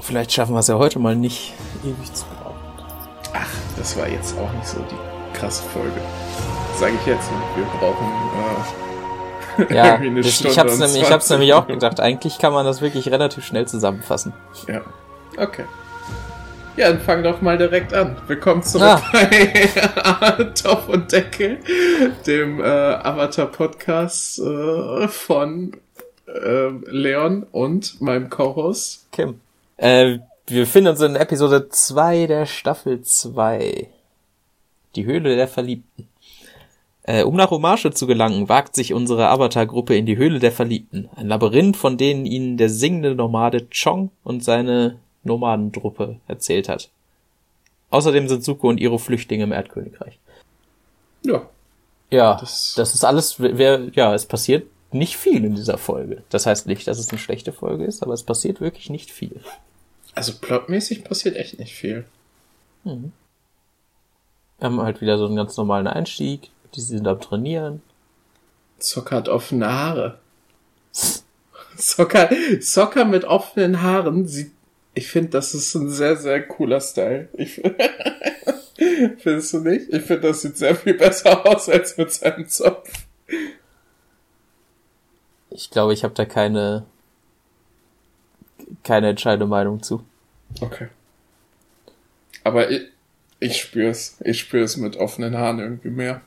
Vielleicht schaffen wir es ja heute mal nicht, ewig zu brauchen. Ach, das war jetzt auch nicht so die krasse Folge. Sage ich jetzt. Wir brauchen äh, ja, eine das, Stunde ich hab's, nämlich, ich hab's nämlich auch gedacht. Eigentlich kann man das wirklich relativ schnell zusammenfassen. Ja, okay. Ja, dann fang doch mal direkt an. Willkommen zurück ah. bei Topf und Deckel, dem äh, Avatar-Podcast äh, von äh, Leon und meinem Co-Host Kim. Äh, wir befinden uns in Episode 2 der Staffel 2. Die Höhle der Verliebten. Äh, um nach Omasche zu gelangen, wagt sich unsere Avatar-Gruppe in die Höhle der Verliebten. Ein Labyrinth, von denen ihnen der singende Nomade Chong und seine Nomadentruppe erzählt hat. Außerdem sind Suko und Iro Flüchtlinge im Erdkönigreich. Ja. Ja, das, das ist alles, wer, ja, es passiert nicht viel in dieser Folge. Das heißt nicht, dass es eine schlechte Folge ist, aber es passiert wirklich nicht viel. Also plotmäßig passiert echt nicht viel. Mhm. Wir haben halt wieder so einen ganz normalen Einstieg. Die sind am Trainieren. Zocker hat offene Haare. Zocker, Zocker mit offenen Haaren sieht, ich finde, das ist ein sehr, sehr cooler Style. Ich, findest du nicht? Ich finde, das sieht sehr viel besser aus als mit seinem Zopf. Ich glaube, ich habe da keine keine entscheidende Meinung zu. Okay. Aber ich, ich spüre es. Ich spüre es mit offenen Haaren irgendwie mehr.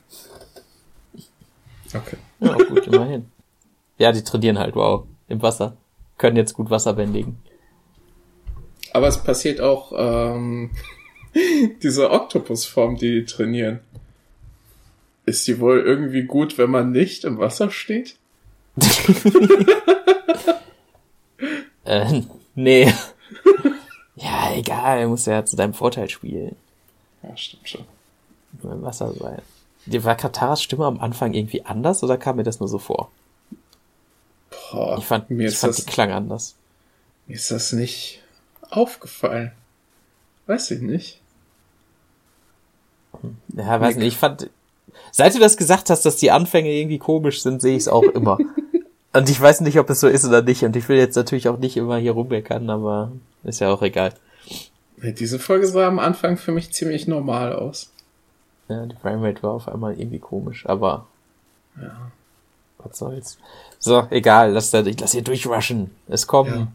Okay. Ja, gut, immerhin. Ja, die trainieren halt, wow, im Wasser. Können jetzt gut Wasser bändigen. Aber es passiert auch ähm, diese Oktopusform, die, die trainieren. Ist die wohl irgendwie gut, wenn man nicht im Wasser steht? äh, nee. ja, egal, muss ja zu deinem Vorteil spielen. Ja, stimmt schon. Nur im Wasser sein. War Kataras Stimme am Anfang irgendwie anders oder kam mir das nur so vor? Boah, ich fand, mir ich fand das, die Klang anders. Mir ist das nicht aufgefallen. Weiß ich nicht. Ja, weiß nicht. Ich fand, seit du das gesagt hast, dass die Anfänge irgendwie komisch sind, sehe ich es auch immer. Und ich weiß nicht, ob es so ist oder nicht. Und ich will jetzt natürlich auch nicht immer hier rummeckern, aber ist ja auch egal. Diese Folge sah am Anfang für mich ziemlich normal aus. Ja, die Framerate war auf einmal irgendwie komisch, aber. Ja. Was soll's. So, egal, lass, da, lass hier durchrushen. Es kommen.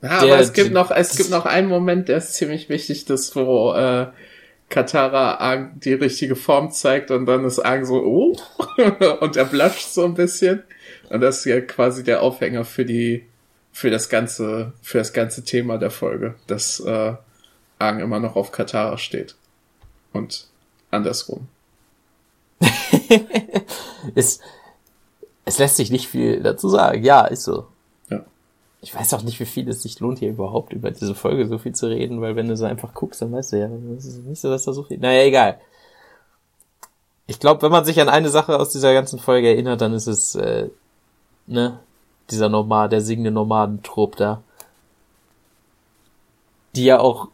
Ja, ja der, aber es gibt noch, es gibt noch einen Moment, der ist ziemlich wichtig, das, wo, äh, Katara Ang die richtige Form zeigt und dann ist Ang so, oh, und er bluscht so ein bisschen. Und das ist ja quasi der Aufhänger für die, für das ganze, für das ganze Thema der Folge, dass äh, Aang immer noch auf Katara steht. Und andersrum. es, es lässt sich nicht viel dazu sagen. Ja, ist so. Ja. Ich weiß auch nicht, wie viel es sich lohnt, hier überhaupt über diese Folge so viel zu reden, weil wenn du so einfach guckst, dann weißt du ja, es ist nicht so, dass da so viel. Naja, egal. Ich glaube, wenn man sich an eine Sache aus dieser ganzen Folge erinnert, dann ist es, äh, ne, dieser Nomad, der singende Nomadentrupp da. Die ja auch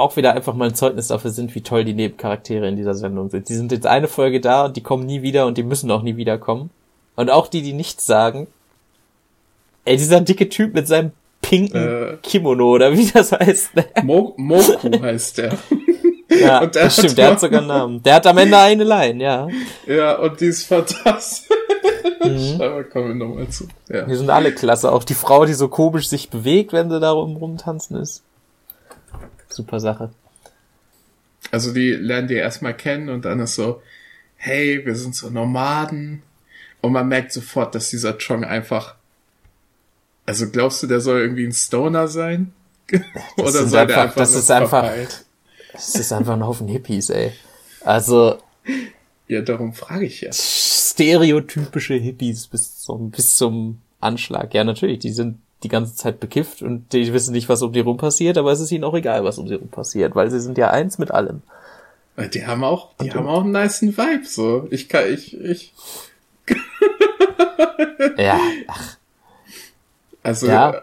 auch wieder einfach mal ein Zeugnis dafür sind, wie toll die Nebencharaktere in dieser Sendung sind. Die sind jetzt eine Folge da und die kommen nie wieder und die müssen auch nie wiederkommen. Und auch die, die nichts sagen. Ey, dieser dicke Typ mit seinem pinken äh, Kimono oder wie das heißt. Ne? Mo Moku heißt der. Ja, und der stimmt, der hat sogar einen Namen. Der hat am Ende eine Line, ja. Ja, und die ist fantastisch. Mhm. Aber kommen wir nochmal zu. Ja. Die sind alle klasse. Auch die Frau, die so komisch sich bewegt, wenn sie da rum rumtanzen ist. Super Sache. Also die lernen die erstmal kennen und dann ist so, hey, wir sind so Nomaden. Und man merkt sofort, dass dieser Chong einfach. Also glaubst du, der soll irgendwie ein Stoner sein? Oder soll einfach, der einfach das ist einfach, das ist einfach ein Haufen Hippies, ey. Also. Ja, darum frage ich ja. Stereotypische Hippies bis zum, bis zum Anschlag. Ja, natürlich, die sind die ganze Zeit bekifft und die wissen nicht, was um die rum passiert, aber es ist ihnen auch egal, was um sie rum passiert, weil sie sind ja eins mit allem. Die haben auch, die und haben auch einen niceen Vibe, so. Ich kann, ich, ich. ja, ach. Also, ja.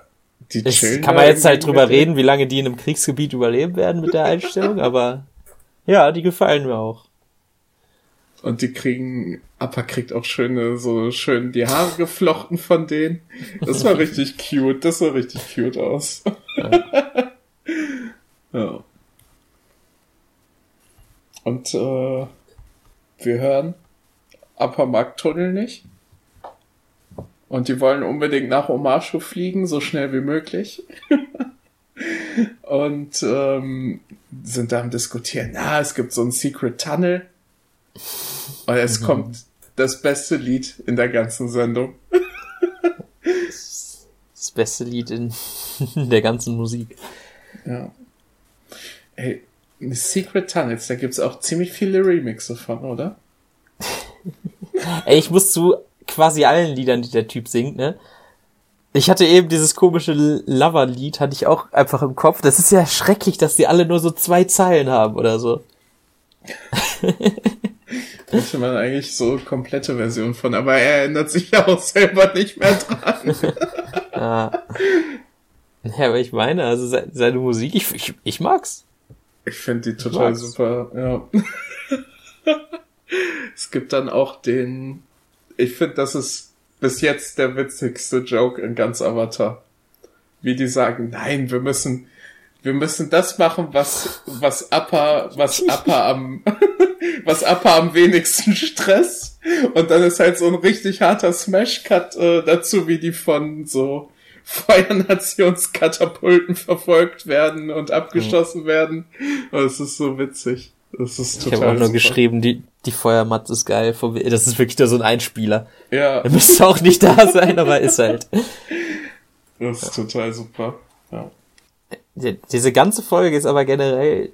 die chillen kann man jetzt halt drüber reden, wie lange die in einem Kriegsgebiet überleben werden mit der Einstellung, aber ja, die gefallen mir auch. Und die kriegen, Appa kriegt auch schöne, so schön die Haare geflochten von denen. Das war richtig cute, das sah richtig cute aus. Ja. ja. Und äh, wir hören Upper-Markt-Tunnel nicht. Und die wollen unbedingt nach Omashu fliegen, so schnell wie möglich. und ähm, sind da am diskutieren, na, es gibt so ein Secret Tunnel. Und es mhm. kommt das beste Lied in der ganzen Sendung. das beste Lied in der ganzen Musik. Ja. Ey, Secret Tunnels, da gibt's auch ziemlich viele Remixe von, oder? Ey, ich muss zu quasi allen Liedern, die der Typ singt, ne? Ich hatte eben dieses komische Lover-Lied, hatte ich auch einfach im Kopf. Das ist ja schrecklich, dass die alle nur so zwei Zeilen haben oder so. Möchte man eigentlich so komplette Version von, aber er erinnert sich ja auch selber nicht mehr dran. ja. ja, aber ich meine, also seine Musik, ich, ich, ich mag's. Ich finde die total super, ja. es gibt dann auch den, ich finde, das ist bis jetzt der witzigste Joke in ganz Avatar. Wie die sagen, nein, wir müssen, wir müssen das machen, was, was Appa, was Appa am, was Appa am wenigsten Stress. Und dann ist halt so ein richtig harter Smash-Cut äh, dazu, wie die von so Feuernationskatapulten verfolgt werden und abgeschossen mhm. werden. Und es ist so witzig. Das ist total Ich habe auch nur super. geschrieben, die, die Feuermatz ist geil. Das ist wirklich nur so ein Einspieler. Ja. Er müsste auch nicht da sein, aber ist halt. Das ist total super. Ja. Diese ganze Folge ist aber generell,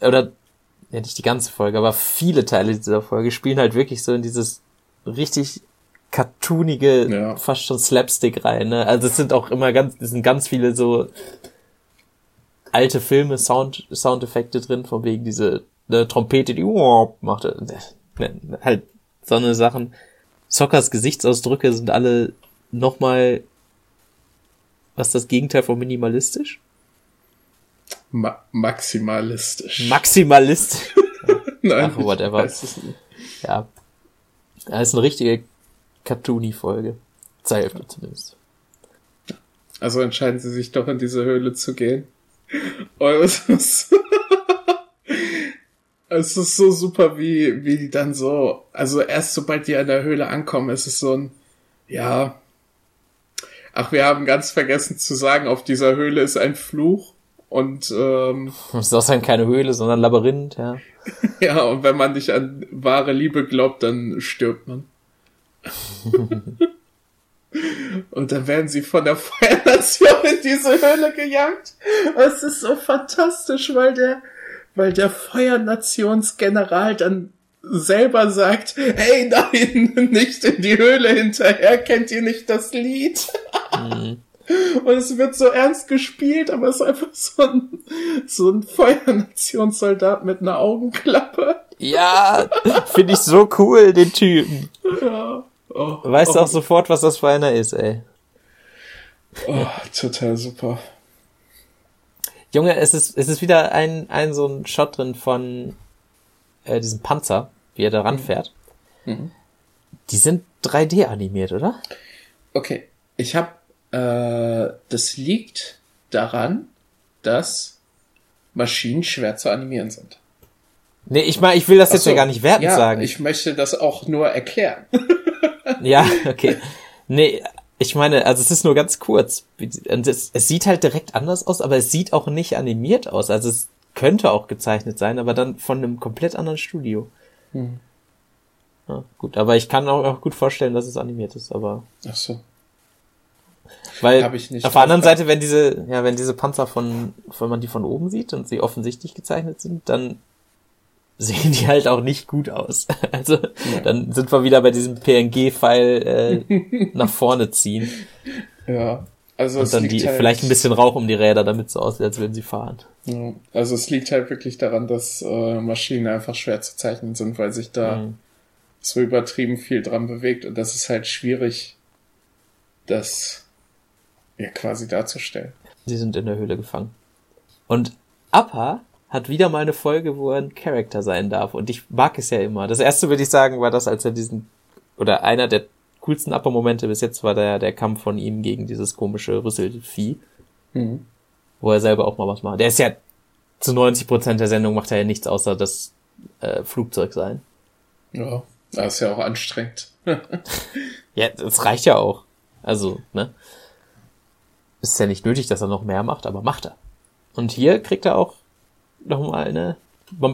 oder, ja nicht die ganze Folge, aber viele Teile dieser Folge spielen halt wirklich so in dieses richtig cartoonige, ja. fast schon Slapstick rein. Ne? Also es sind auch immer ganz, es sind ganz viele so alte Filme, Sound, Soundeffekte drin, von wegen diese ne, Trompete, die macht ne, halt so eine Sachen. Sockers Gesichtsausdrücke sind alle nochmal, was das Gegenteil von minimalistisch? Ma maximalistisch. Maximalistisch. Nein, Ach, whatever. Ja. Das ist eine richtige Cartoony-Folge. Zur Hälfte zumindest. Also entscheiden sie sich doch in diese Höhle zu gehen. Oh, es ist, es ist so super, wie, wie die dann so, also erst sobald die an der Höhle ankommen, ist es so ein, ja, ach, wir haben ganz vergessen zu sagen, auf dieser Höhle ist ein Fluch und ähm, das ist auch keine Höhle, sondern ein Labyrinth, ja. ja, und wenn man nicht an wahre Liebe glaubt, dann stirbt man. Und dann werden sie von der Feuernation in diese Höhle gejagt. Es ist so fantastisch, weil der, weil der Feuernationsgeneral dann selber sagt, hey nein, nicht in die Höhle hinterher, kennt ihr nicht das Lied? Und es wird so ernst gespielt, aber es ist einfach so ein, so ein Feuernationssoldat mit einer Augenklappe. Ja, finde ich so cool, den Typen. Ja. Oh, weißt oh. auch sofort, was das für einer ist, ey. Oh, total super. Junge, es ist, es ist wieder ein, ein so ein Shot drin von äh, diesem Panzer, wie er da ranfährt. Mhm. mhm. Die sind 3D animiert, oder? Okay, ich hab, äh, das liegt daran, dass Maschinen schwer zu animieren sind. Nee, ich meine, ich will das jetzt so, ja gar nicht werten ja, sagen. Ich möchte das auch nur erklären. ja, okay. Nee, ich meine, also es ist nur ganz kurz. Es, es sieht halt direkt anders aus, aber es sieht auch nicht animiert aus. Also es könnte auch gezeichnet sein, aber dann von einem komplett anderen Studio. Hm. Ja, gut, aber ich kann auch, auch gut vorstellen, dass es animiert ist, aber. Ach so. Weil auf der anderen Seite, wenn diese, ja, wenn diese Panzer von, wenn man die von oben sieht und sie offensichtlich gezeichnet sind, dann sehen die halt auch nicht gut aus. Also ja. dann sind wir wieder bei diesem PNG-File äh, nach vorne ziehen. Ja. Also und dann die, halt vielleicht ein bisschen Rauch um die Räder, damit es so aussieht, als würden sie fahren. Ja. Also es liegt halt wirklich daran, dass äh, Maschinen einfach schwer zu zeichnen sind, weil sich da mhm. so übertrieben viel dran bewegt und das ist halt schwierig, das ja quasi darzustellen. Sie sind in der Höhle gefangen. Und Appa hat wieder mal eine Folge, wo er ein Charakter sein darf. Und ich mag es ja immer. Das erste würde ich sagen, war das, als er diesen, oder einer der coolsten Upper-Momente bis jetzt war der, der Kampf von ihm gegen dieses komische Rüsselvieh. Mhm. wo er selber auch mal was macht. Der ist ja zu 90 Prozent der Sendung macht er ja nichts außer das äh, Flugzeug sein. Ja, das ist ja auch anstrengend. ja, das reicht ja auch. Also, ne? Ist ja nicht nötig, dass er noch mehr macht, aber macht er. Und hier kriegt er auch nochmal eine.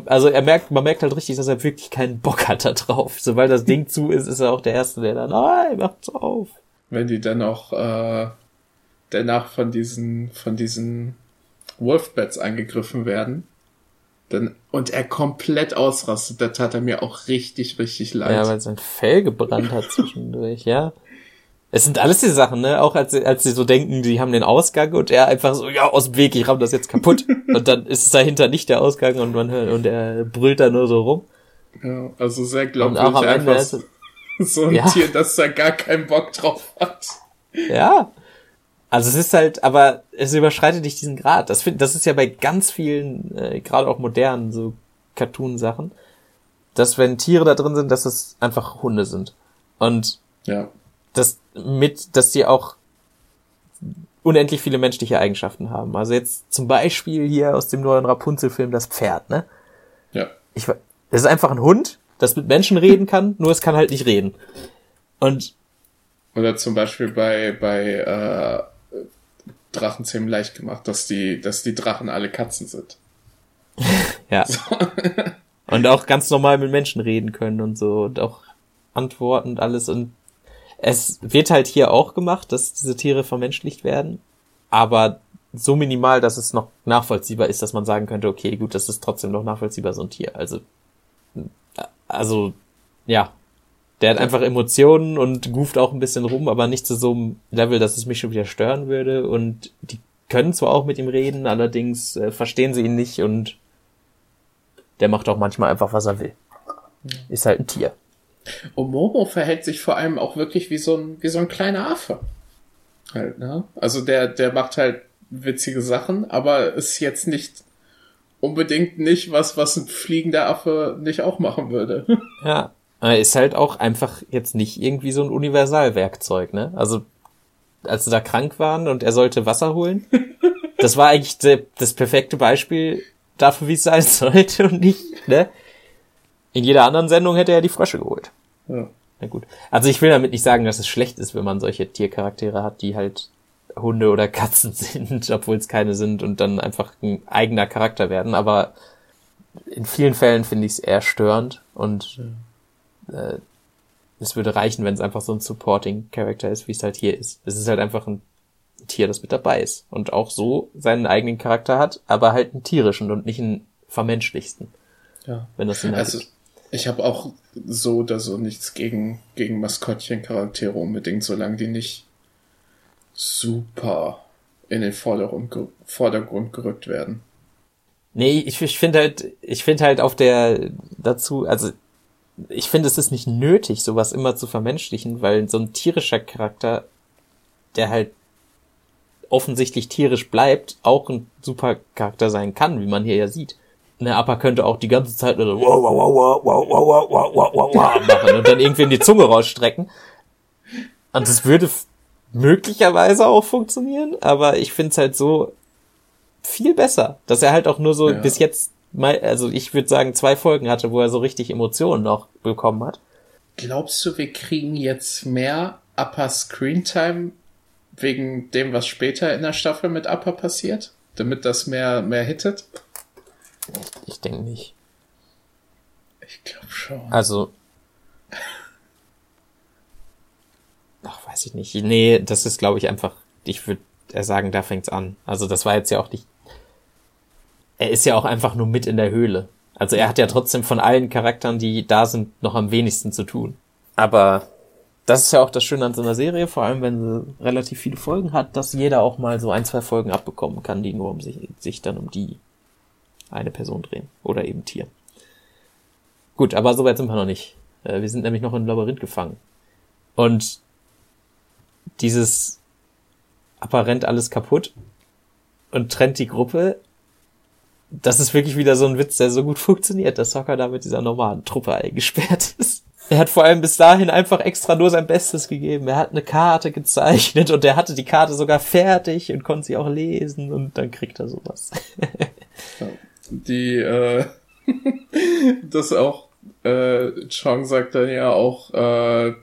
Also er merkt, man merkt halt richtig, dass er wirklich keinen Bock hat da drauf. Sobald das Ding zu ist, ist er auch der Erste, der dann, nein, macht's auf. Wenn die dann auch äh, danach von diesen, von diesen Wolfbats angegriffen werden, dann, und er komplett ausrastet, da tat er mir auch richtig, richtig leid. Ja, weil sein Fell gebrannt hat zwischendurch, ja. Es sind alles die Sachen, ne? Auch als, als sie so denken, die haben den Ausgang und er einfach so, ja, aus dem Weg, ich ramm das jetzt kaputt. und dann ist es dahinter nicht der Ausgang und man hört, und er brüllt da nur so rum. Ja, also sehr glaubwürdig einfach ist, so ein ja. Tier, das da gar keinen Bock drauf hat. Ja. Also es ist halt, aber es überschreitet nicht diesen Grad. Das, find, das ist ja bei ganz vielen, äh, gerade auch modernen, so Cartoon-Sachen, dass wenn Tiere da drin sind, dass es einfach Hunde sind. Und ja. Das mit, dass die auch unendlich viele menschliche Eigenschaften haben. Also jetzt zum Beispiel hier aus dem neuen Rapunzel-Film das Pferd, ne? Ja. Ich, es ist einfach ein Hund, das mit Menschen reden kann, nur es kann halt nicht reden. Und oder zum Beispiel bei bei äh, Drachenzähmen leicht gemacht, dass die, dass die Drachen alle Katzen sind. ja. So. und auch ganz normal mit Menschen reden können und so und auch antworten und alles und es wird halt hier auch gemacht, dass diese Tiere vermenschlicht werden, aber so minimal, dass es noch nachvollziehbar ist, dass man sagen könnte, okay, gut, das ist trotzdem noch nachvollziehbar, so ein Tier. Also, also, ja, der hat einfach Emotionen und gooft auch ein bisschen rum, aber nicht zu so einem Level, dass es mich schon wieder stören würde. Und die können zwar auch mit ihm reden, allerdings äh, verstehen sie ihn nicht und der macht auch manchmal einfach, was er will. Ist halt ein Tier. Und Momo verhält sich vor allem auch wirklich wie so ein, wie so ein kleiner Affe. Halt, ne? Also der, der macht halt witzige Sachen, aber ist jetzt nicht unbedingt nicht was, was ein fliegender Affe nicht auch machen würde. Ja, ist halt auch einfach jetzt nicht irgendwie so ein Universalwerkzeug, ne? Also, als sie da krank waren und er sollte Wasser holen, das war eigentlich de, das perfekte Beispiel dafür, wie es sein sollte und nicht, ne? In jeder anderen Sendung hätte er die Frösche geholt. Ja. Na gut. Also ich will damit nicht sagen, dass es schlecht ist, wenn man solche Tiercharaktere hat, die halt Hunde oder Katzen sind, obwohl es keine sind und dann einfach ein eigener Charakter werden. Aber in vielen Fällen finde ich es eher störend und äh, es würde reichen, wenn es einfach so ein Supporting Character ist, wie es halt hier ist. Es ist halt einfach ein Tier, das mit dabei ist und auch so seinen eigenen Charakter hat, aber halt einen tierischen und nicht einen vermenschlichsten. Ja. Wenn das Sinn also, ich habe auch so oder so nichts gegen, gegen Maskottchen-Charaktere unbedingt, solange die nicht super in den Vordergrund, Vordergrund gerückt werden. Nee, ich, ich finde halt, ich finde halt auf der dazu, also ich finde, es ist nicht nötig, sowas immer zu vermenschlichen, weil so ein tierischer Charakter, der halt offensichtlich tierisch bleibt, auch ein super Charakter sein kann, wie man hier ja sieht. Ne, Appa könnte auch die ganze Zeit nur so wow, wow, wow, wow, wow, wow, wow, wow, wow, machen und dann irgendwie in die Zunge rausstrecken. Und das würde möglicherweise auch funktionieren, aber ich finde es halt so viel besser, dass er halt auch nur so ja. bis jetzt also ich würde sagen, zwei Folgen hatte, wo er so richtig Emotionen noch bekommen hat. Glaubst du, wir kriegen jetzt mehr Upper Screentime wegen dem, was später in der Staffel mit Upper passiert? Damit das mehr, mehr hittet? Ich, denke nicht. Ich glaube schon. Also. Ach, weiß ich nicht. Nee, das ist, glaube ich, einfach, ich würde sagen, da fängt's an. Also das war jetzt ja auch nicht er ist ja auch einfach nur mit in der Höhle. Also er hat ja trotzdem von allen Charakteren, die da sind, noch am wenigsten zu tun. Aber das ist ja auch das Schöne an so einer Serie, vor allem wenn sie relativ viele Folgen hat, dass jeder auch mal so ein, zwei Folgen abbekommen kann, die nur um sich, sich dann um die eine Person drehen. Oder eben Tier. Gut, aber so weit sind wir noch nicht. Äh, wir sind nämlich noch im Labyrinth gefangen. Und dieses apparent alles kaputt und trennt die Gruppe das ist wirklich wieder so ein Witz, der so gut funktioniert, dass Soccer da mit dieser normalen Truppe eingesperrt ist. Er hat vor allem bis dahin einfach extra nur sein Bestes gegeben. Er hat eine Karte gezeichnet und er hatte die Karte sogar fertig und konnte sie auch lesen und dann kriegt er sowas. Die, äh, das auch, äh, Chong sagt dann ja auch, äh,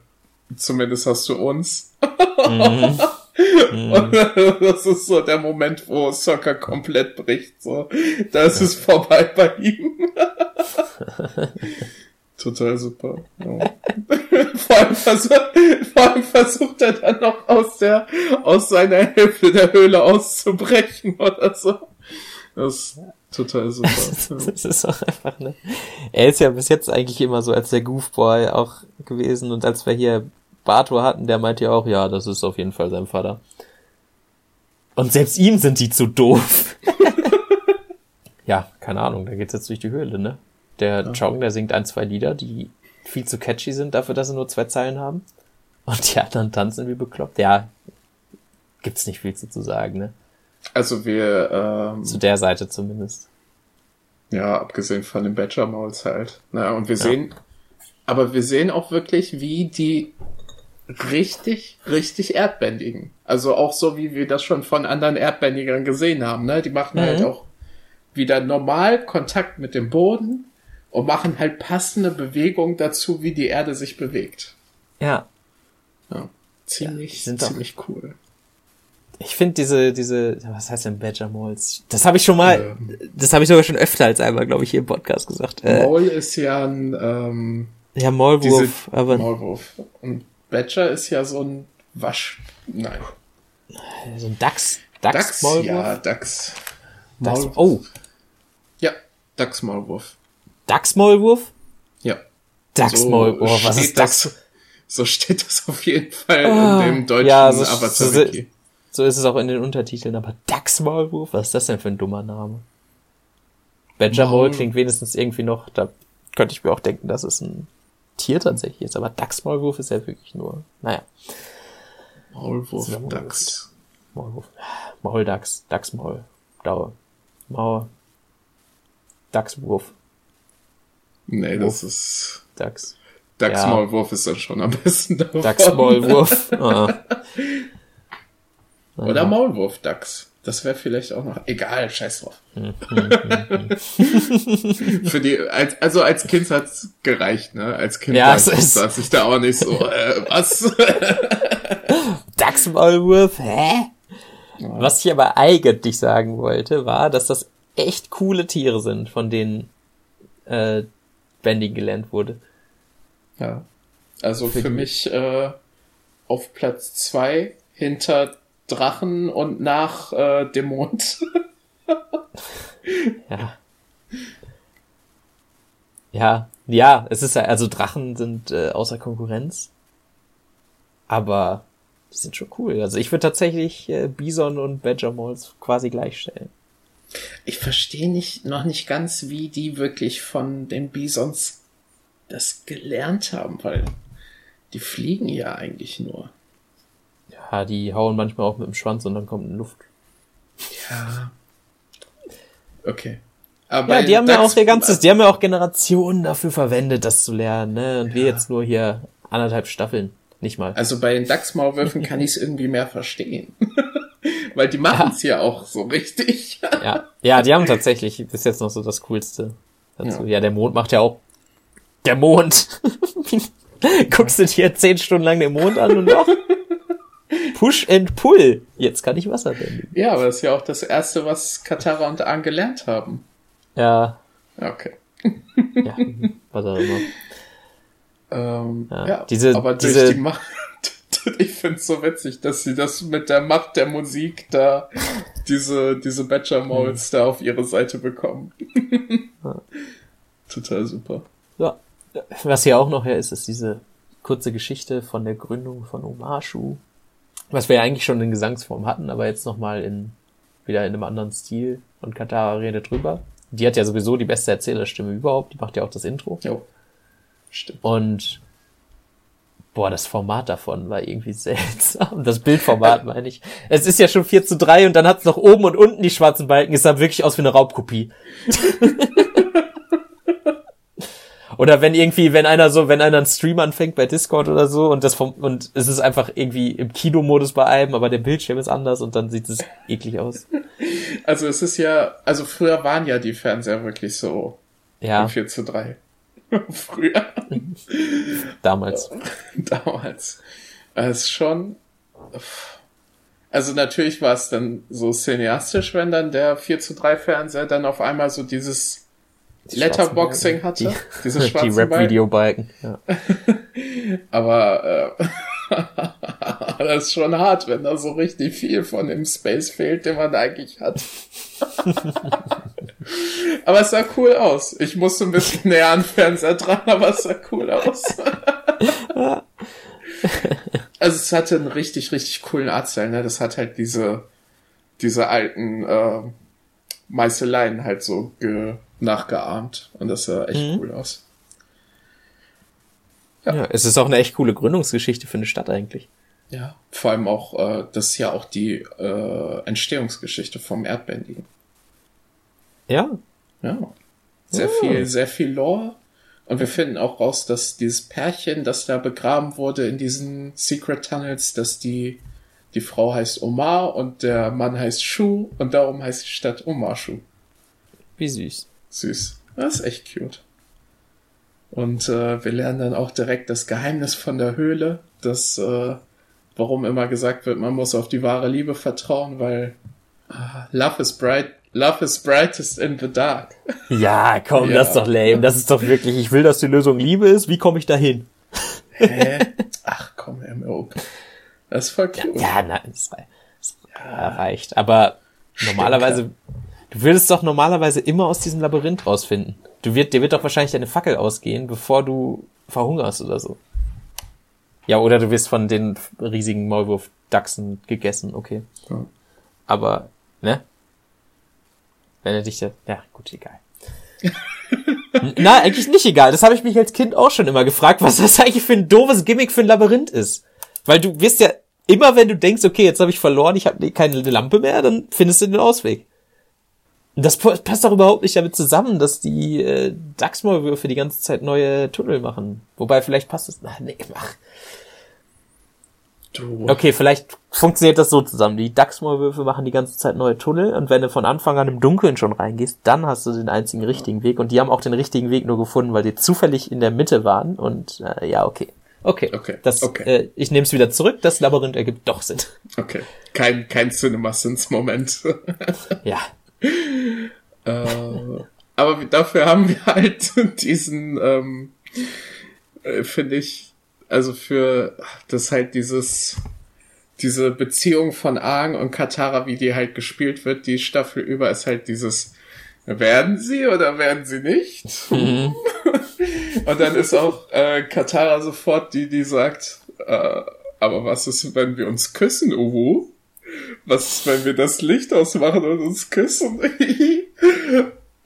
zumindest hast du uns. Mhm. Und das ist so der Moment, wo Soccer komplett bricht. So, da ist es vorbei bei ihm. Total super. Ja. vor, allem vor allem versucht er dann noch aus der aus seiner Hälfte der Höhle auszubrechen oder so. Das total super. das ist auch einfach, ne? Er ist ja bis jetzt eigentlich immer so als der Goofboy auch gewesen und als wir hier Bato hatten, der meinte ja auch, ja, das ist auf jeden Fall sein Vater. Und selbst ihm sind die zu doof. ja, keine Ahnung, da geht's jetzt durch die Höhle, ne? Der ja. Chong, der singt ein, zwei Lieder, die viel zu catchy sind dafür, dass sie nur zwei Zeilen haben. Und die anderen tanzen wie bekloppt. Ja, gibt's nicht viel zu, zu sagen, ne? Also wir, ähm, Zu der Seite zumindest. Ja, abgesehen von den Badger Mauls halt. Naja, und wir ja. sehen, aber wir sehen auch wirklich, wie die richtig, richtig erdbändigen. Also auch so, wie wir das schon von anderen Erdbändigern gesehen haben. Ne? Die machen halt mhm. halt auch wieder normal Kontakt mit dem Boden und machen halt passende Bewegungen dazu, wie die Erde sich bewegt. Ja. Ja, ziemlich, ja, ziemlich doch, cool. Ich finde diese, diese, was heißt denn Badger Moles? Das habe ich schon mal, ähm, das habe ich sogar schon öfter als einmal, glaube ich, hier im Podcast gesagt. Maul äh, ist ja ein, ähm, ja, Maulwurf, aber. Maulwurf. Und Badger ist ja so ein Wasch. Nein. So ein Dachs. Dachs, Dachs Maulwurf? Ja, Dachs. Dachs. Oh. Ja, Dachsmaulwurf. Dachsmaulwurf? Ja. Dachsmaulwurf, so was ist Dachs? Das, so steht das auf jeden Fall ah, in dem deutschen ja, so, Avatar so, so ist es auch in den Untertiteln, aber Dachsmaulwurf, was ist das denn für ein dummer Name? Maul klingt wenigstens irgendwie noch, da könnte ich mir auch denken, dass es ein Tier tatsächlich ist, aber Dachsmaulwurf ist ja wirklich nur, naja. Maulwurf, Dachs. Maulwurf. Mauldachs, Dachsmaul, Daue. Maul. Dachswurf. Nee, Wurf. das ist. Dachs. Dachsmaulwurf ja. ist dann schon am besten davon. Dachsmaulwurf. ah. Oder Maulwurf-Dachs. Das wäre vielleicht auch noch. Egal, scheiß drauf. Für die, als, also als Kind hat's gereicht, ne? Als Kind ja, saß ich da auch nicht so, äh, was? Dachsmaulwurf, hä? Ja. Was ich aber eigentlich sagen wollte, war, dass das echt coole Tiere sind, von denen äh, Bending gelernt wurde. Ja. Also für, für mich äh, auf Platz zwei hinter Drachen und nach äh, dem Mond. ja. Ja, ja, es ist ja, also Drachen sind äh, außer Konkurrenz. Aber die sind schon cool. Also ich würde tatsächlich äh, Bison und Badger Moles quasi gleichstellen. Ich verstehe nicht, noch nicht ganz, wie die wirklich von den Bisons das gelernt haben, weil die fliegen ja eigentlich nur. Ja, die hauen manchmal auch mit dem Schwanz und dann kommt Luft. Ja. Okay. Aber ja, die haben ja auch ihr ganzes, die haben ja auch Generationen dafür verwendet, das zu lernen, ne? Und ja. wir jetzt nur hier anderthalb Staffeln. Nicht mal. Also bei den Dachsmaulwürfen kann ich es irgendwie mehr verstehen. Weil die machen es ja. ja auch so richtig. ja. ja, die haben tatsächlich bis jetzt noch so das Coolste dazu. Ja, ja der Mond macht ja auch. Der Mond! Guckst du dir zehn Stunden lang den Mond an und doch? Push and Pull. Jetzt kann ich Wasser bändigen. Ja, aber das ist ja auch das Erste, was Katara und Ahn gelernt haben. Ja. Okay. ja, was auch immer. Ähm, ja, ja, diese, aber durch diese... die Macht, ich find's so witzig, dass sie das mit der Macht der Musik da, diese, diese Badger Moles hm. da auf ihre Seite bekommen. ja. Total super. Ja. Was hier auch noch her ist, ist diese kurze Geschichte von der Gründung von Omashu. Was wir ja eigentlich schon in Gesangsform hatten, aber jetzt nochmal in, wieder in einem anderen Stil und Katara redet drüber. Die hat ja sowieso die beste Erzählerstimme überhaupt, die macht ja auch das Intro. Jo. Stimmt. Und boah, das Format davon war irgendwie seltsam. Das Bildformat meine ich. Es ist ja schon 4 zu 3 und dann hat es noch oben und unten die schwarzen Balken. Es sah wirklich aus wie eine Raubkopie. Oder wenn irgendwie, wenn einer so, wenn einer einen Stream anfängt bei Discord oder so und das vom, und es ist einfach irgendwie im Kinomodus bei einem, aber der Bildschirm ist anders und dann sieht es eklig aus. Also es ist ja, also früher waren ja die Fernseher wirklich so ja. 4 zu 3. früher. Damals. Damals. Es ist schon, also natürlich war es dann so cineastisch, wenn dann der 4 zu 3 Fernseher dann auf einmal so dieses die Letterboxing hatte. Die, diese schwarzen die Rap-Video-Balken. Ja. Aber äh, das ist schon hart, wenn da so richtig viel von dem Space fehlt, den man eigentlich hat. aber es sah cool aus. Ich musste ein bisschen näher an den Fernseher dran, aber es sah cool aus. also es hatte einen richtig, richtig coolen Artstyle, ne? Das hat halt diese, diese alten äh, Meißeleien halt so ge nachgeahmt. Und das sah echt mhm. cool aus. Ja. ja. es ist auch eine echt coole Gründungsgeschichte für eine Stadt eigentlich. Ja, vor allem auch, äh, das ist ja auch die äh, Entstehungsgeschichte vom Erdbändigen. Ja. Ja. Sehr oh. viel, sehr viel Lore. Und wir finden auch raus, dass dieses Pärchen, das da begraben wurde in diesen Secret Tunnels, dass die, die Frau heißt Omar und der Mann heißt Shu und darum heißt die Stadt Omar Shu. Wie süß. Süß. Das ist echt cute. Und äh, wir lernen dann auch direkt das Geheimnis von der Höhle, das, äh, warum immer gesagt wird, man muss auf die wahre Liebe vertrauen, weil äh, Love is bright, Love is brightest in the dark. Ja, komm, ja. das ist doch lame. Das ist doch wirklich, ich will, dass die Lösung Liebe ist. Wie komme ich da hin? Hä? Ach komm, MO. Das ist voll cool. Ja, ja nein, das, reicht. Aber Stinker. normalerweise, du würdest doch normalerweise immer aus diesem Labyrinth rausfinden. Du wird, dir wird doch wahrscheinlich deine Fackel ausgehen, bevor du verhungerst oder so. Ja, oder du wirst von den riesigen Maulwurf-Dachsen gegessen, okay. Ja. Aber, ne? Wenn er dich da, ja, gut, egal. Na, eigentlich nicht egal. Das habe ich mich als Kind auch schon immer gefragt, was das eigentlich für ein doofes Gimmick für ein Labyrinth ist. Weil du wirst ja immer, wenn du denkst, okay, jetzt habe ich verloren, ich habe keine Lampe mehr, dann findest du den Ausweg. Das passt doch überhaupt nicht damit zusammen, dass die äh, Dachsmaulwürfe die ganze Zeit neue Tunnel machen. Wobei, vielleicht passt es. Ach, nee, mach. Du. Okay, vielleicht funktioniert das so zusammen. Die Dachsmaulwürfe machen die ganze Zeit neue Tunnel und wenn du von Anfang an im Dunkeln schon reingehst, dann hast du den einzigen richtigen Weg und die haben auch den richtigen Weg nur gefunden, weil die zufällig in der Mitte waren und äh, ja, okay. Okay. Okay. Das, okay. Äh, ich nehme es wieder zurück, das Labyrinth ergibt doch Sinn. Okay. Kein, kein Cinema-Sins-Moment. ja. Äh, aber dafür haben wir halt diesen, ähm, äh, finde ich, also für das halt dieses diese Beziehung von Aang und Katara, wie die halt gespielt wird, die Staffel über, ist halt dieses werden sie oder werden sie nicht? Mhm. und dann ist auch äh, Katara sofort die, die sagt, äh, aber was ist, wenn wir uns küssen, Uwu? Was ist, wenn wir das Licht ausmachen und uns küssen?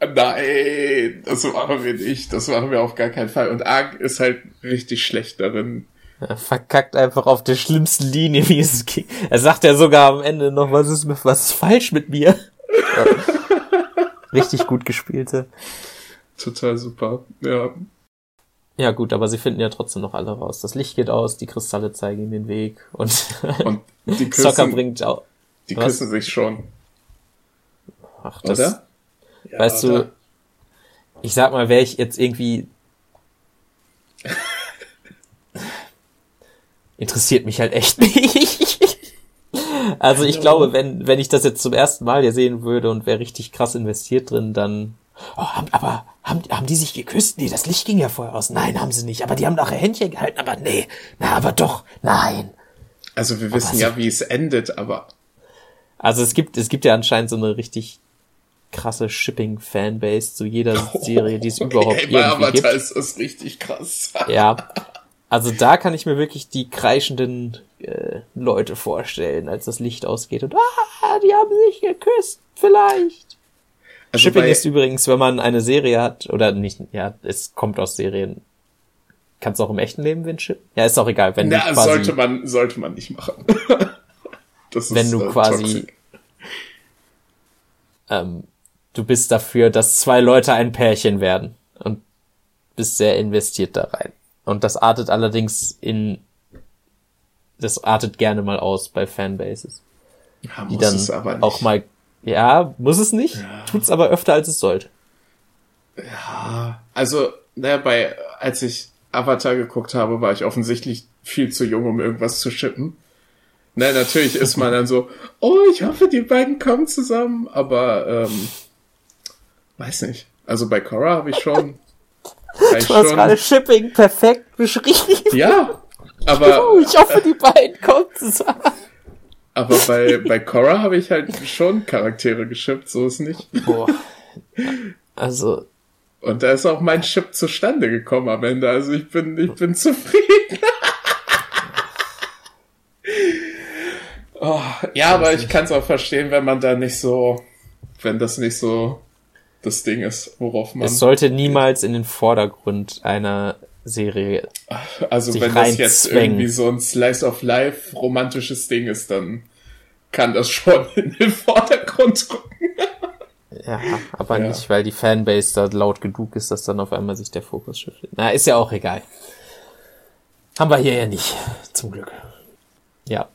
Nein, das machen wir nicht. Das machen wir auf gar keinen Fall. Und Arg ist halt richtig schlecht darin. Er verkackt einfach auf der schlimmsten Linie, wie es ging. Er sagt ja sogar am Ende noch, was ist, was ist falsch mit mir? Richtig gut gespielte. Total super, ja. Ja gut, aber sie finden ja trotzdem noch alle raus. Das Licht geht aus, die Kristalle zeigen ihnen den Weg und, und die küssen, Soccer bringt auch. Die was? küssen sich schon. Ach, das, Oder? Ja, weißt du, ich sag mal, wäre ich jetzt irgendwie interessiert mich halt echt nicht. also ich glaube, wenn, wenn ich das jetzt zum ersten Mal hier sehen würde und wäre richtig krass investiert drin, dann. Oh, aber haben, haben die sich geküsst? Nee, das Licht ging ja vorher aus. Nein, haben sie nicht. Aber die haben nachher Händchen gehalten. Aber nee, na, aber doch, nein. Also wir wissen ja, wie es endet, aber. Also es gibt, es gibt ja anscheinend so eine richtig krasse Shipping-Fanbase zu jeder Serie, die es überhaupt ey, bei Avatar gibt. ist das richtig krass. ja. Also da kann ich mir wirklich die kreischenden äh, Leute vorstellen, als das Licht ausgeht und ah, die haben sich geküsst, vielleicht. Also Shipping ist übrigens, wenn man eine Serie hat, oder nicht, ja, es kommt aus Serien. Kannst du auch im echten Leben Windshippen? Ja, ist auch egal, wenn Na, du quasi, sollte man, sollte man nicht machen. das ist, wenn du äh, quasi, ähm, du bist dafür, dass zwei Leute ein Pärchen werden. Und bist sehr investiert da rein. Und das artet allerdings in, das artet gerne mal aus bei Fanbases. Ja, die dann auch mal, ja, muss es nicht, ja. tut's aber öfter als es sollte. Ja, also, naja, bei, als ich Avatar geguckt habe, war ich offensichtlich viel zu jung, um irgendwas zu shippen. Na, natürlich ist man dann so, oh, ich hoffe, die beiden kommen zusammen, aber ähm, weiß nicht. Also bei Cora habe ich schon. du hast schon, gerade Shipping perfekt beschrieben. Ja, aber. Oh, ich hoffe, die beiden kommen zusammen. Aber bei, bei Cora habe ich halt schon Charaktere geschippt, so ist nicht. Boah. Also, und da ist auch mein Chip zustande gekommen am Ende. Also ich bin, ich bin zufrieden. oh, ja, aber ich kann es auch verstehen, wenn man da nicht so, wenn das nicht so das Ding ist, worauf man. Es sollte niemals in den Vordergrund einer Serie. Also wenn das jetzt irgendwie so ein Slice of Life romantisches Ding ist, dann kann das schon in den Vordergrund rücken. Ja, aber ja. nicht, weil die Fanbase da laut genug ist, dass dann auf einmal sich der Fokus shiftet. Na, ist ja auch egal. Haben wir hier ja nicht, zum Glück. Ja.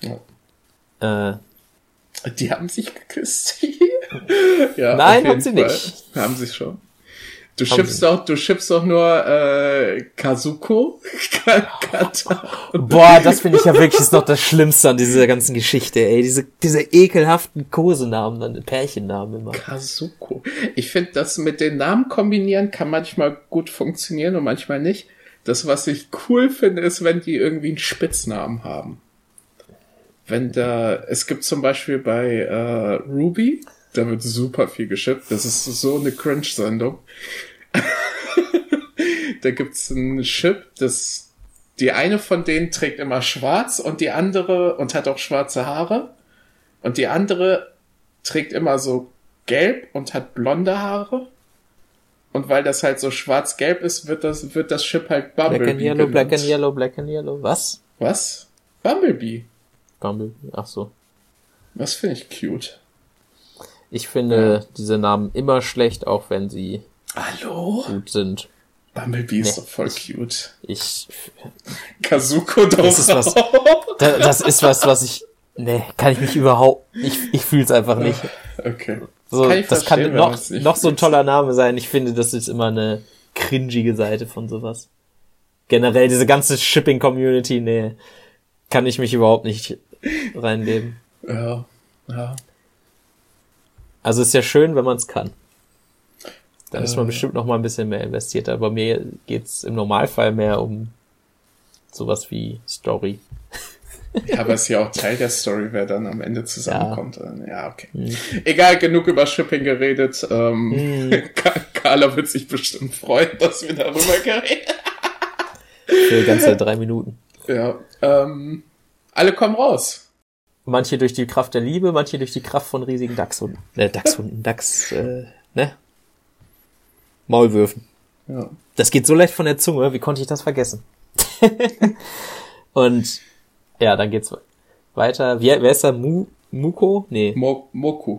ja. Äh, die haben sich geküsst. ja, Nein, haben sie Fall. nicht. Haben sie schon. Du schippst doch, du schippst doch nur äh, Kazuko. Boah, das finde ich ja wirklich ist noch das Schlimmste an dieser ganzen Geschichte, ey. Diese, diese ekelhaften Kosenamen, dann Pärchennamen immer. Kazuko. Ich finde, das mit den Namen kombinieren kann manchmal gut funktionieren und manchmal nicht. Das, was ich cool finde, ist, wenn die irgendwie einen Spitznamen haben. Wenn da, es gibt zum Beispiel bei äh, Ruby, da wird super viel geschippt. Das ist so eine Cringe-Sendung. da gibt's ein Chip, das die eine von denen trägt immer schwarz und die andere und hat auch schwarze Haare und die andere trägt immer so gelb und hat blonde Haare. Und weil das halt so schwarz-gelb ist, wird das, wird das Chip halt Bumblebee. Black and Yellow, genannt. Black and Yellow, Black and Yellow. Was? Was? Bumblebee. Bumblebee, ach so. Das finde ich cute. Ich finde ja. diese Namen immer schlecht, auch wenn sie Hallo? gut sind. Bumblebee ist doch voll cute. Ich. Kazuko das ist was, das ist was, was ich. Nee, kann ich mich überhaupt. Ich, ich fühle es einfach nicht. Okay. So, kann das kann noch, noch so ein toller Name sein. Ich finde, das ist immer eine cringige Seite von sowas. Generell diese ganze Shipping-Community, nee, kann ich mich überhaupt nicht reinleben. Ja, ja. Also ist ja schön, wenn man es kann. Dann ist man äh. bestimmt noch mal ein bisschen mehr investiert. Aber mir geht's im Normalfall mehr um sowas wie Story. Ja, aber es ist ja auch Teil der Story, wer dann am Ende zusammenkommt. Ja, ja okay. Mhm. Egal, genug über Shipping geredet. Ähm, mhm. Carla wird sich bestimmt freuen, dass wir darüber geredet Für ganze drei Minuten. Ja. Ähm, alle kommen raus. Manche durch die Kraft der Liebe, manche durch die Kraft von riesigen Dachshunden. Äh, Dachshunden, Dachs, äh, ne? Maulwürfen. Ja. Das geht so leicht von der Zunge, wie konnte ich das vergessen? und ja, dann geht's weiter. Wie, wer ist da? Mu, Muko? Nee. Mo, Moku.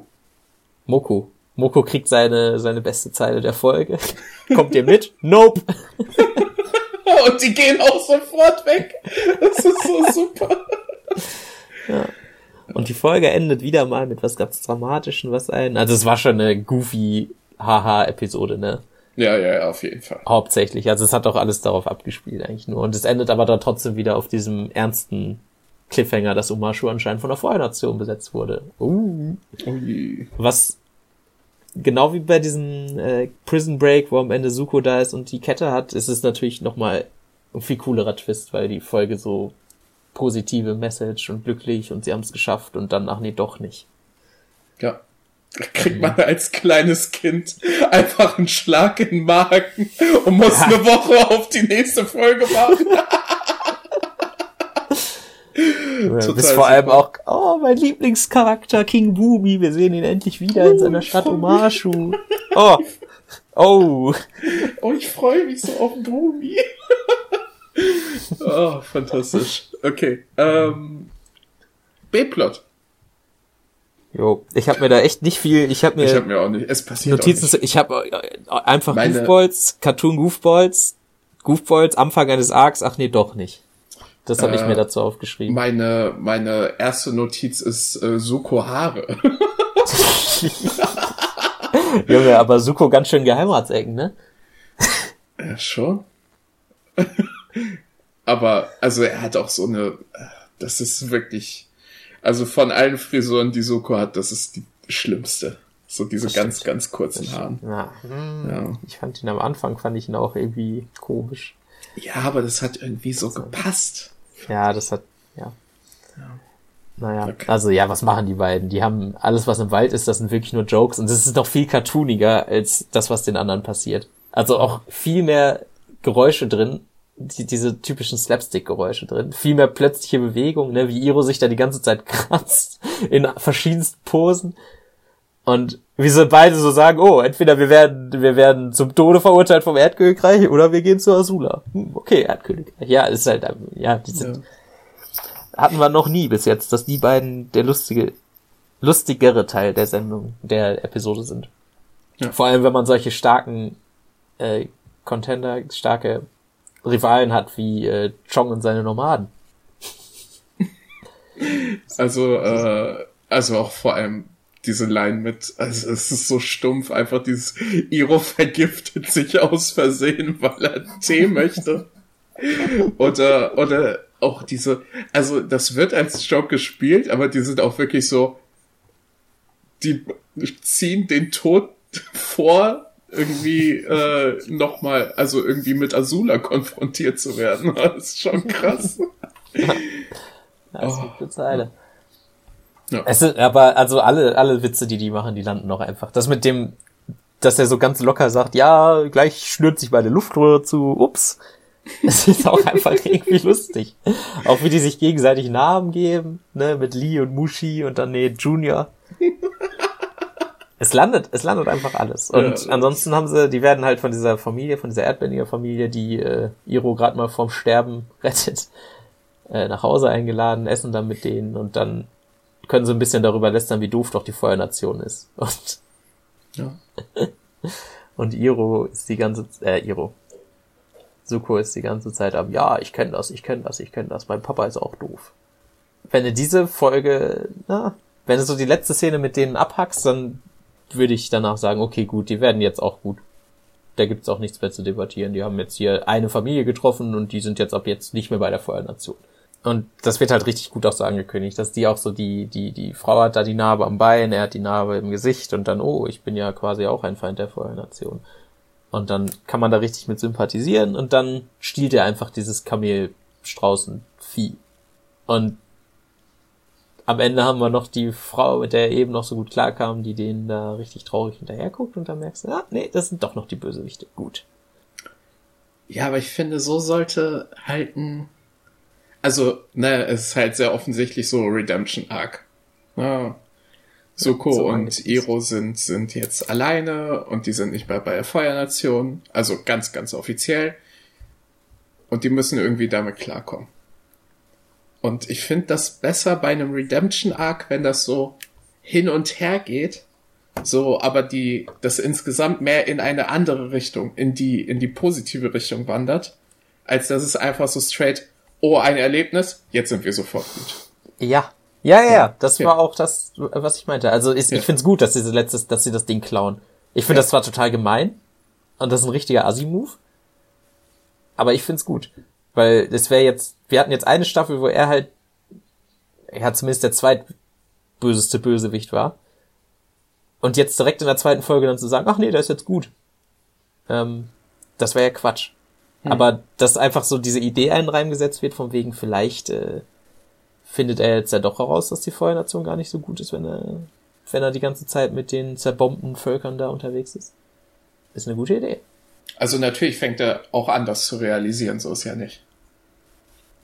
Moku. Moko kriegt seine, seine beste Zeile der Folge. Kommt ihr mit? Nope. und die gehen auch sofort weg. Das ist so super. Ja. Und die Folge endet wieder mal mit was ganz Dramatischen, was ein. Also es war schon eine goofy Haha-Episode, ne? Ja, ja, ja, auf jeden Fall. Hauptsächlich. Also es hat auch alles darauf abgespielt eigentlich nur. Und es endet aber dann trotzdem wieder auf diesem ernsten Cliffhanger, dass Umashu anscheinend von der Feuernation besetzt wurde. Uh. Ui. Was genau wie bei diesem äh, Prison Break, wo am Ende Suko da ist und die Kette hat, ist es natürlich nochmal ein viel coolerer Twist, weil die Folge so positive Message und glücklich und sie haben es geschafft und dann, ach nee, doch nicht. Ja kriegt man als kleines Kind einfach einen Schlag in den Magen und muss eine Woche auf die nächste Folge warten. Du bist vor allem auch, oh, mein Lieblingscharakter King Boomy, wir sehen ihn endlich wieder in seiner Stadt Omashu. Oh, oh. Oh, ich freue mich so auf Boomy. Oh, fantastisch. Okay, ähm, B-Plot. Jo, ich habe mir da echt nicht viel, ich habe mir, ich hab mir auch nicht, es passiert Notizen, ich habe einfach Meine- Goofballs, Cartoon Goofballs, Goofballs, Anfang eines Arcs, ach nee, doch nicht. Das habe ich Äh, mir dazu aufgeschrieben. Meine, meine erste Notiz ist äh, Suko Haare. Junge, aber Suko ganz schön Geheimratsecken, ne? Ja, schon. Aber, also er hat auch so eine, das ist wirklich, also von allen Frisuren, die Suko hat, das ist die schlimmste. So diese Das ganz, stimmt. ganz kurzen Haaren. Ja, hm, Ja. ich fand ihn am Anfang, fand ich ihn auch irgendwie komisch. Ja, aber das hat irgendwie so gepasst. Ja, das hat, ja. Naja, Okay. also ja, was machen die beiden? Die haben alles, was im Wald ist, das sind wirklich nur Jokes und das ist noch viel cartooniger als das, was den anderen passiert. Also auch viel mehr Geräusche drin, die, diese typischen Slapstick-Geräusche drin, viel mehr plötzliche Bewegungen, ne, wie Iro sich da die ganze Zeit kratzt in verschiedensten Posen. Und wie sie beide so sagen, oh, entweder wir werden, wir werden zum Tode verurteilt vom Erdkönigreich oder wir gehen zu Azula. Hm, okay, Erdkönigreich. Ja, ist halt, ähm, ja, die sind, Ja. hatten wir noch nie bis jetzt, dass die beiden der lustige, lustigere Teil der Sendung, der Episode sind. Ja. Vor allem, wenn man solche starken äh, Contender, starke Rivalen hat wie äh, Chong und seine Nomaden. Also, äh, also auch vor allem diese Line mit, also es ist so stumpf, einfach dieses Iro vergiftet sich aus Versehen, weil er Tee möchte. Oder, oder auch diese, also das wird als Joke gespielt, aber die sind auch wirklich so, die ziehen den Tod vor, irgendwie äh, nochmal, also irgendwie mit Azula konfrontiert zu werden. Das ist schon krass. Das ist Oh. eine gute Zeile. Ja. Es sind, aber also alle, alle Witze, die die machen, die landen noch einfach. Das mit dem, dass er so ganz locker sagt, ja, gleich schnürt sich meine Luftröhre zu, ups. Es ist auch einfach irgendwie lustig. Auch wie die sich gegenseitig Namen geben, ne, mit Lee und Mushi und dann, nee, Junior. Es landet, es landet einfach alles. Und Ja. ansonsten haben sie, die werden halt von dieser Familie, von dieser Erdbändiger Familie, die äh, Iro gerade mal vorm Sterben rettet, äh, nach Hause eingeladen, essen dann mit denen und dann können sie ein bisschen darüber lästern, wie doof doch die Feuernation ist. Und, Ja. und Iro ist die ganze, äh, Iro. Suko ist die ganze Zeit am, ja, ich kenne das, ich kenne das, ich kenne das, mein Papa ist auch doof. Wenn du diese Folge, na, wenn du so die letzte Szene mit denen abhackst, dann würde ich danach sagen, okay, gut, die werden jetzt auch gut. Da gibt's auch nichts mehr zu debattieren. Die haben jetzt hier eine Familie getroffen und die sind jetzt ab jetzt nicht mehr bei der Feuernation. Und das wird halt richtig gut auch so angekündigt, dass die auch so die, die, die Frau hat da die Narbe am Bein, er hat die Narbe im Gesicht und dann, oh, ich bin ja quasi auch ein Feind der Feuernation. Und dann kann man da richtig mit sympathisieren und dann stiehlt er einfach dieses Kamelstraußenvieh. Und am Ende haben wir noch die Frau, mit der er eben noch so gut klarkam, die denen da richtig traurig hinterher guckt und dann merkst du, ah, nee, das sind doch noch die Bösewichte. Gut. Ja, aber ich finde, so sollte halt ein, also, ne, es ist halt sehr offensichtlich so Redemption Arc. Ja. Suko so und. Iro sind, sind jetzt alleine und die sind nicht mehr bei der Feuernation. Also ganz, ganz offiziell. Und die müssen irgendwie damit klarkommen. Und ich finde das besser bei einem Redemption Arc, wenn das so hin und her geht. So, aber die, das insgesamt mehr in eine andere Richtung, in die, in die positive Richtung wandert, als dass es einfach so straight, oh, ein Erlebnis, jetzt sind wir sofort gut. Ja. Ja, ja, ja. Das Ja. war auch das, was ich meinte. Also ist, Ja. ich find's gut, dass diese letztes, dass sie das Ding klauen. Ich finde Ja. das zwar total gemein und das ist ein richtiger Assi-Move, aber ich find's gut. Weil es wäre jetzt, wir hatten jetzt eine Staffel, wo er halt, er hat zumindest der zweitböseste Bösewicht war. Und jetzt direkt in der zweiten Folge dann zu sagen, ach nee, der ist jetzt gut. Ähm, das wäre ja Quatsch. Aber dass einfach so diese Idee einen reingesetzt wird, von wegen vielleicht äh, findet er jetzt ja doch heraus, dass die Feuernation gar nicht so gut ist, wenn er, wenn er die ganze Zeit mit den zerbombten Völkern da unterwegs ist. Ist eine gute Idee. Also natürlich fängt er auch an, das zu realisieren, so ist ja nicht.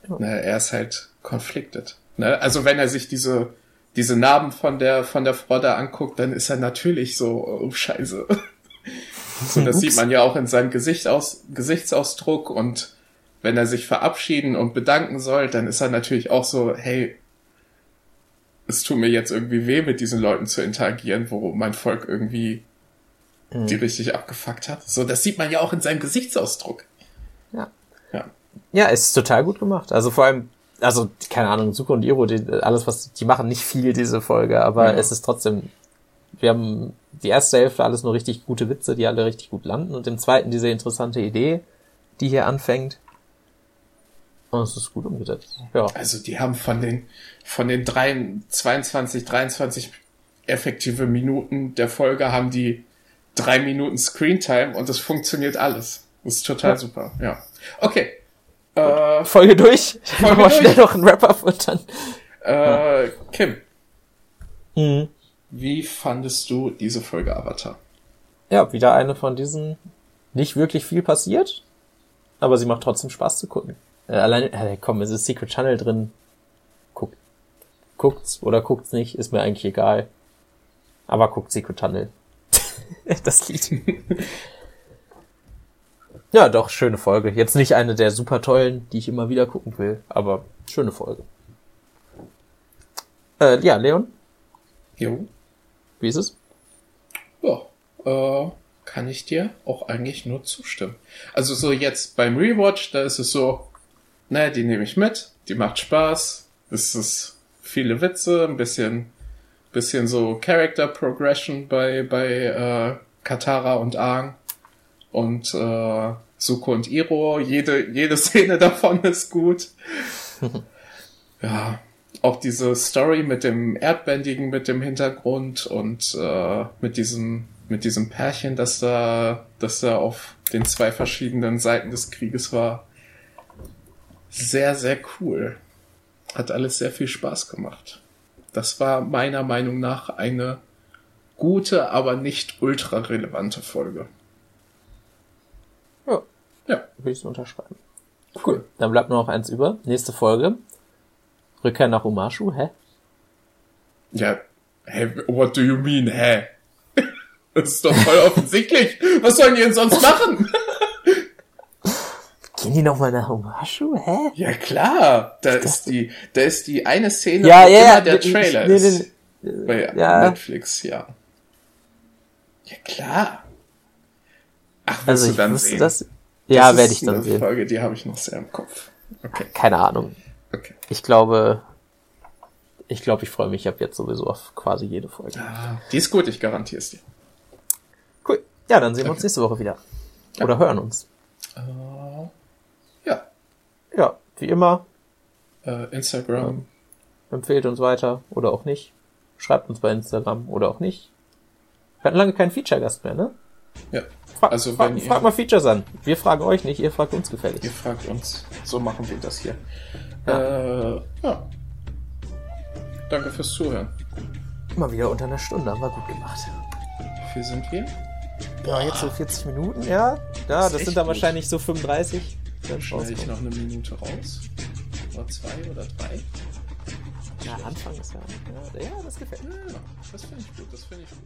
Ja. Ne, er ist halt conflicted. Ne? Also wenn er sich diese, diese Narben von der, von der Frau da anguckt, dann ist er natürlich so, oh scheiße. so, das Ups. sieht man ja auch in seinem Gesicht aus, Gesichtsausdruck und wenn er sich verabschieden und bedanken soll, dann ist er natürlich auch so, hey, es tut mir jetzt irgendwie weh, mit diesen Leuten zu interagieren, wo mein Volk irgendwie mhm. die richtig abgefuckt hat. So, das sieht man ja auch in seinem Gesichtsausdruck. Ja. Ja. Ja, es ist total gut gemacht. Also vor allem, also, keine Ahnung, Suko und Iro, die, alles, was, die machen nicht viel, diese Folge, aber ja. es ist trotzdem, wir haben die erste Hälfte alles nur richtig gute Witze, die alle richtig gut landen und im zweiten diese interessante Idee, die hier anfängt. Und es ist gut umgesetzt. Ja. Also die haben von den, von den drei, 22, 23 effektive Minuten der Folge haben die drei Minuten Screentime und es funktioniert alles. Das ist total ja. super, ja. Okay. Äh, Folge durch. Ich Folge mal schnell noch ein Wrap-up und dann. Äh, Kim. Mhm. Wie fandest du diese Folge Avatar? Ja, wieder eine von diesen nicht wirklich viel passiert, aber sie macht trotzdem Spaß zu gucken. Äh, allein, äh, komm, es ist Secret Channel drin. Guckt, guckt's oder guckt's nicht, ist mir eigentlich egal. Aber guckt Secret Channel. das Lied. ja, doch, schöne Folge. Jetzt nicht eine der super tollen, die ich immer wieder gucken will, aber schöne Folge. Äh, ja, Leon? Jo. Wie ist es? Ja, äh, kann ich dir auch eigentlich nur zustimmen. Also so jetzt beim Rewatch, da ist es so, naja, die nehme ich mit, die macht Spaß, es ist viele Witze, ein bisschen, bisschen so Character Progression bei, bei äh, Katara und Aang und äh, Suko und Iro, jede, jede Szene davon ist gut. ja, auch diese Story mit dem Erdbändigen mit dem Hintergrund und äh, mit diesem mit diesem Pärchen, das da, das da auf den zwei verschiedenen Seiten des Krieges war, sehr, sehr cool. Hat alles sehr viel Spaß gemacht. Das war meiner Meinung nach eine gute, aber nicht ultra relevante Folge. Ja. Ja. Will ich so unterschreiben. Cool. cool. Dann bleibt nur noch eins über. Nächste Folge. Rückkehr nach Umashu, hä? Ja, hä, what do you mean, hä? Das ist doch voll offensichtlich. Was sollen die denn sonst machen? Gehen die nochmal nach Umashu? Hä? Ja klar, da ist die, da ist die eine Szene, ja, wo ja, immer der Trailer ich, ist. Bei ja. Netflix, ja. Ja klar. Ach, willst also du dann sehen? Das, ja, werde ich dann sehen. Folge, die habe ich noch sehr im Kopf. Okay. Keine Ahnung. Okay. Ich glaube, ich glaube, ich freue mich ab jetzt sowieso auf quasi jede Folge. Ah, die ist gut, ich garantiere es dir. Cool. Ja, dann sehen okay. wir uns nächste Woche wieder. Oder ja. hören uns. Uh, wie immer. Uh, Instagram. Ja. Empfehlt uns weiter oder auch nicht. Schreibt uns bei Instagram oder auch nicht. Wir hatten lange keinen Feature-Gast mehr, ne? Ja. Fra also fra wenn frag mal Features an. Wir fragen euch nicht, ihr fragt uns gefällig. Ihr fragt uns. So machen wir das hier. Ja. Äh, ja. Danke fürs Zuhören. Immer wieder unter einer Stunde, haben wir gut gemacht. Wie viel sind wir? Ja, jetzt so 40 Minuten, ja. Ja, das, das sind dann gut. wahrscheinlich so 35. Dann schneide ich noch eine Minute raus. Oder zwei oder drei. Ja, Anfang ist ja. Ja, ja das gefällt mir. Ja, das finde ich gut, das finde ich gut.